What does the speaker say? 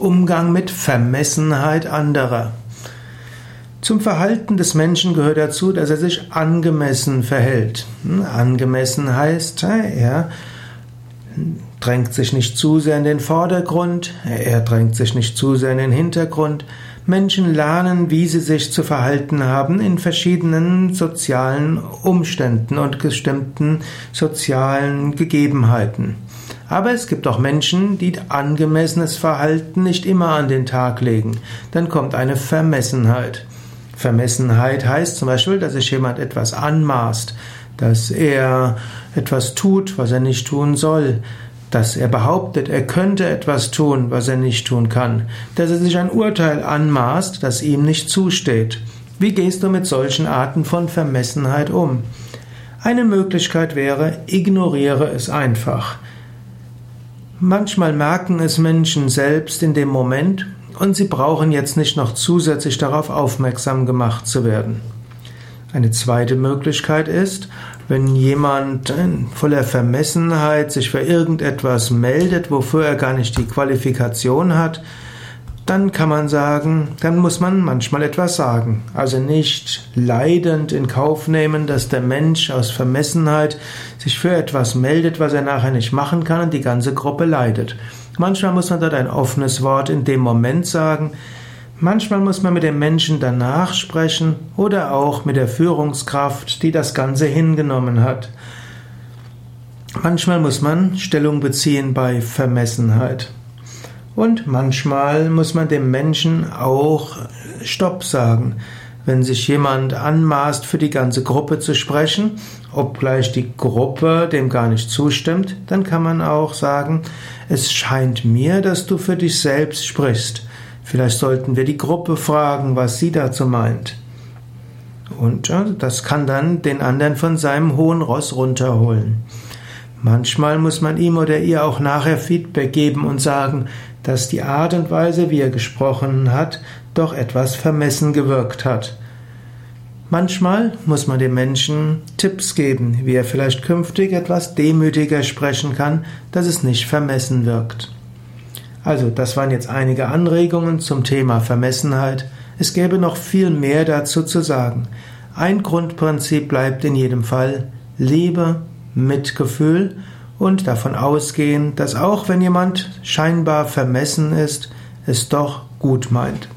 Umgang mit Vermessenheit anderer. Zum Verhalten des Menschen gehört dazu, dass er sich angemessen verhält. Hm, angemessen heißt, er drängt sich nicht zu sehr in den Vordergrund, er drängt sich nicht zu sehr in den Hintergrund. Menschen lernen, wie sie sich zu verhalten haben in verschiedenen sozialen Umständen und bestimmten sozialen Gegebenheiten. Aber es gibt auch Menschen, die angemessenes Verhalten nicht immer an den Tag legen. Dann kommt eine Vermessenheit. Vermessenheit heißt zum Beispiel, dass sich jemand etwas anmaßt, dass er etwas tut, was er nicht tun soll, dass er behauptet, er könnte etwas tun, was er nicht tun kann, dass er sich ein Urteil anmaßt, das ihm nicht zusteht. Wie gehst du mit solchen Arten von Vermessenheit um? Eine Möglichkeit wäre, ignoriere es einfach. Manchmal merken es Menschen selbst in dem Moment und sie brauchen jetzt nicht noch zusätzlich darauf aufmerksam gemacht zu werden. Eine zweite Möglichkeit ist, wenn jemand voller Vermessenheit sich für irgendetwas meldet, wofür er gar nicht die Qualifikation hat, dann kann man sagen, dann muss man manchmal etwas sagen. Also nicht leidend in Kauf nehmen, dass der Mensch aus Vermessenheit sich für etwas meldet, was er nachher nicht machen kann und die ganze Gruppe leidet. Manchmal muss man dort ein offenes Wort in dem Moment sagen, Manchmal muss man mit dem Menschen danach sprechen oder auch mit der Führungskraft, die das Ganze hingenommen hat. Manchmal muss man Stellung beziehen bei Vermessenheit. Und manchmal muss man dem Menschen auch Stopp sagen. Wenn sich jemand anmaßt, für die ganze Gruppe zu sprechen, obgleich die Gruppe dem gar nicht zustimmt, dann kann man auch sagen, es scheint mir, dass du für dich selbst sprichst. Vielleicht sollten wir die Gruppe fragen, was sie dazu meint. Und das kann dann den anderen von seinem hohen Ross runterholen. Manchmal muss man ihm oder ihr auch nachher Feedback geben und sagen, dass die Art und Weise, wie er gesprochen hat, doch etwas vermessen gewirkt hat. Manchmal muss man dem Menschen Tipps geben, wie er vielleicht künftig etwas demütiger sprechen kann, dass es nicht vermessen wirkt. Also, das waren jetzt einige Anregungen zum Thema Vermessenheit. Es gäbe noch viel mehr dazu zu sagen. Ein Grundprinzip bleibt in jedem Fall Liebe, Mitgefühl und davon ausgehen, dass auch wenn jemand scheinbar vermessen ist, es doch gut meint.